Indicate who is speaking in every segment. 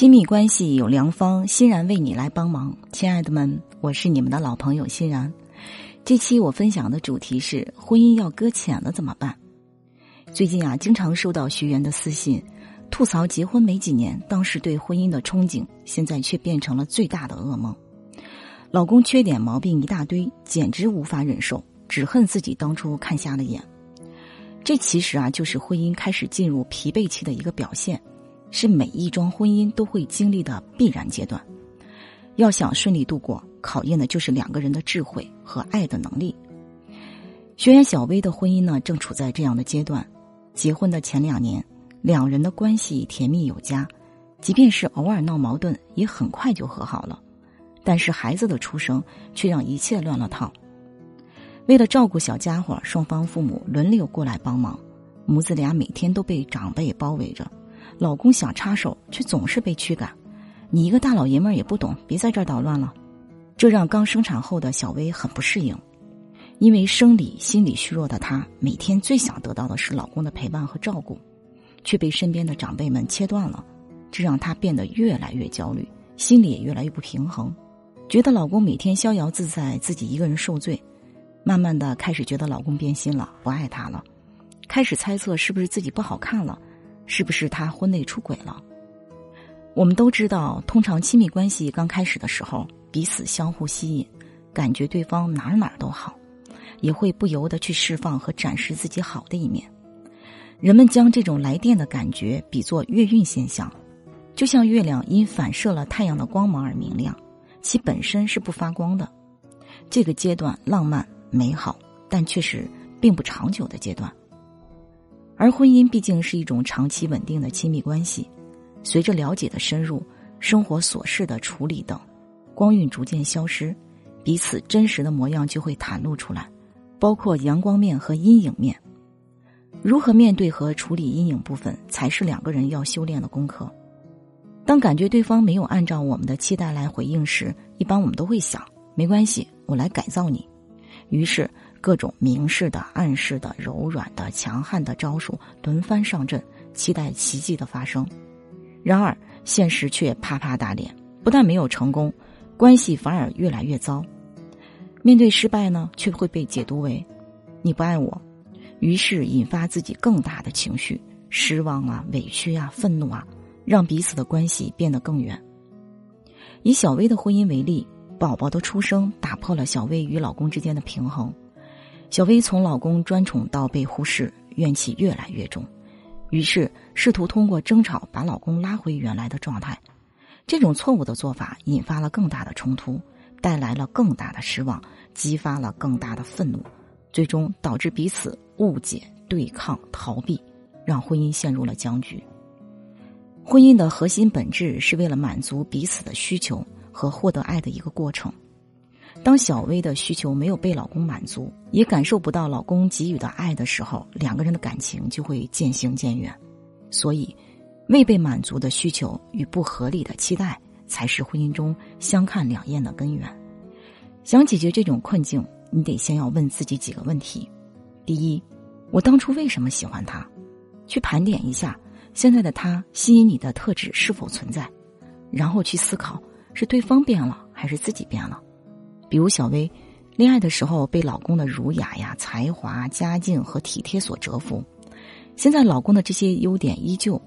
Speaker 1: 亲密关系有良方，欣然为你来帮忙。亲爱的们，我是你们的老朋友欣然。这期我分享的主题是：婚姻要搁浅了怎么办？最近啊，经常收到学员的私信，吐槽结婚没几年，当时对婚姻的憧憬，现在却变成了最大的噩梦。老公缺点毛病一大堆，简直无法忍受，只恨自己当初看瞎了眼。这其实啊，就是婚姻开始进入疲惫期的一个表现。是每一桩婚姻都会经历的必然阶段，要想顺利度过，考验的就是两个人的智慧和爱的能力。学员小薇的婚姻呢，正处在这样的阶段。结婚的前两年，两人的关系甜蜜有加，即便是偶尔闹矛盾，也很快就和好了。但是孩子的出生却让一切乱了套。为了照顾小家伙，双方父母轮流过来帮忙，母子俩每天都被长辈包围着。老公想插手，却总是被驱赶。你一个大老爷们儿也不懂，别在这儿捣乱了。这让刚生产后的小薇很不适应，因为生理、心理虚弱的她，每天最想得到的是老公的陪伴和照顾，却被身边的长辈们切断了。这让她变得越来越焦虑，心里也越来越不平衡，觉得老公每天逍遥自在，自己一个人受罪。慢慢的开始觉得老公变心了，不爱她了，开始猜测是不是自己不好看了。是不是他婚内出轨了？我们都知道，通常亲密关系刚开始的时候，彼此相互吸引，感觉对方哪哪都好，也会不由得去释放和展示自己好的一面。人们将这种来电的感觉比作月晕现象，就像月亮因反射了太阳的光芒而明亮，其本身是不发光的。这个阶段浪漫美好，但却是并不长久的阶段。而婚姻毕竟是一种长期稳定的亲密关系，随着了解的深入，生活琐事的处理等，光晕逐渐消失，彼此真实的模样就会袒露出来，包括阳光面和阴影面。如何面对和处理阴影部分，才是两个人要修炼的功课。当感觉对方没有按照我们的期待来回应时，一般我们都会想：没关系，我来改造你。于是。各种明示的、暗示的、柔软的、强悍的招数轮番上阵，期待奇迹的发生。然而现实却啪啪打脸，不但没有成功，关系反而越来越糟。面对失败呢，却会被解读为你不爱我，于是引发自己更大的情绪，失望啊、委屈啊、愤怒啊，让彼此的关系变得更远。以小薇的婚姻为例，宝宝的出生打破了小薇与老公之间的平衡。小薇从老公专宠到被忽视，怨气越来越重，于是试图通过争吵把老公拉回原来的状态。这种错误的做法引发了更大的冲突，带来了更大的失望，激发了更大的愤怒，最终导致彼此误解、对抗、逃避，让婚姻陷入了僵局。婚姻的核心本质是为了满足彼此的需求和获得爱的一个过程。当小薇的需求没有被老公满足，也感受不到老公给予的爱的时候，两个人的感情就会渐行渐远。所以，未被满足的需求与不合理的期待，才是婚姻中相看两厌的根源。想解决这种困境，你得先要问自己几个问题：第一，我当初为什么喜欢他？去盘点一下现在的他吸引你的特质是否存在，然后去思考是对方变了还是自己变了。比如小薇，恋爱的时候被老公的儒雅呀、才华、家境和体贴所折服，现在老公的这些优点依旧，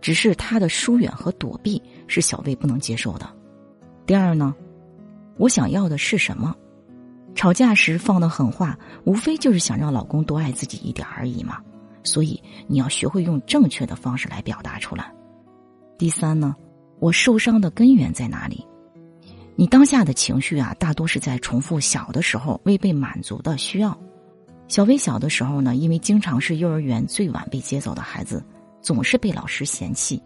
Speaker 1: 只是他的疏远和躲避是小薇不能接受的。第二呢，我想要的是什么？吵架时放的狠话，无非就是想让老公多爱自己一点而已嘛。所以你要学会用正确的方式来表达出来。第三呢，我受伤的根源在哪里？你当下的情绪啊，大多是在重复小的时候未被满足的需要。小薇小的时候呢，因为经常是幼儿园最晚被接走的孩子，总是被老师嫌弃。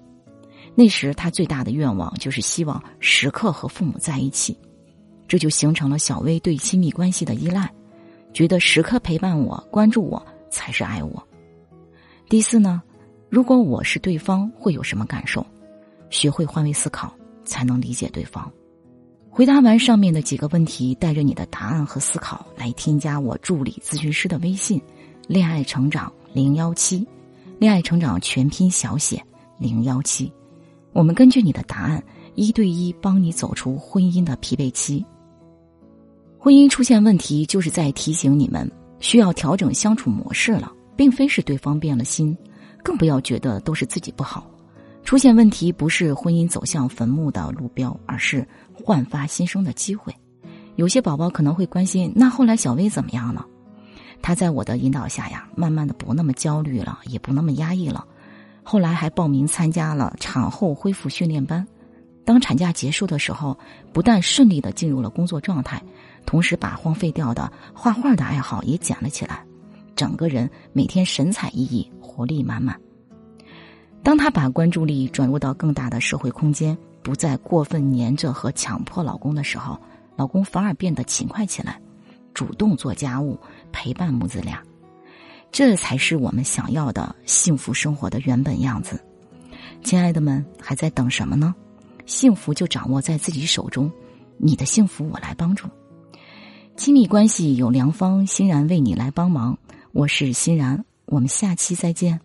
Speaker 1: 那时她最大的愿望就是希望时刻和父母在一起，这就形成了小薇对亲密关系的依赖，觉得时刻陪伴我、关注我才是爱我。第四呢，如果我是对方，会有什么感受？学会换位思考，才能理解对方。回答完上面的几个问题，带着你的答案和思考来添加我助理咨询师的微信“恋爱成长零幺七”，恋爱成长全拼小写零幺七，我们根据你的答案，一对一帮你走出婚姻的疲惫期。婚姻出现问题，就是在提醒你们需要调整相处模式了，并非是对方变了心，更不要觉得都是自己不好。出现问题不是婚姻走向坟墓的路标，而是焕发新生的机会。有些宝宝可能会关心，那后来小薇怎么样了？她在我的引导下呀，慢慢的不那么焦虑了，也不那么压抑了。后来还报名参加了产后恢复训练班。当产假结束的时候，不但顺利的进入了工作状态，同时把荒废掉的画画的爱好也捡了起来，整个人每天神采奕奕，活力满满。当他把关注力转入到更大的社会空间，不再过分黏着和强迫老公的时候，老公反而变得勤快起来，主动做家务，陪伴母子俩，这才是我们想要的幸福生活的原本样子。亲爱的们，还在等什么呢？幸福就掌握在自己手中，你的幸福我来帮助。亲密关系有良方，欣然为你来帮忙。我是欣然，我们下期再见。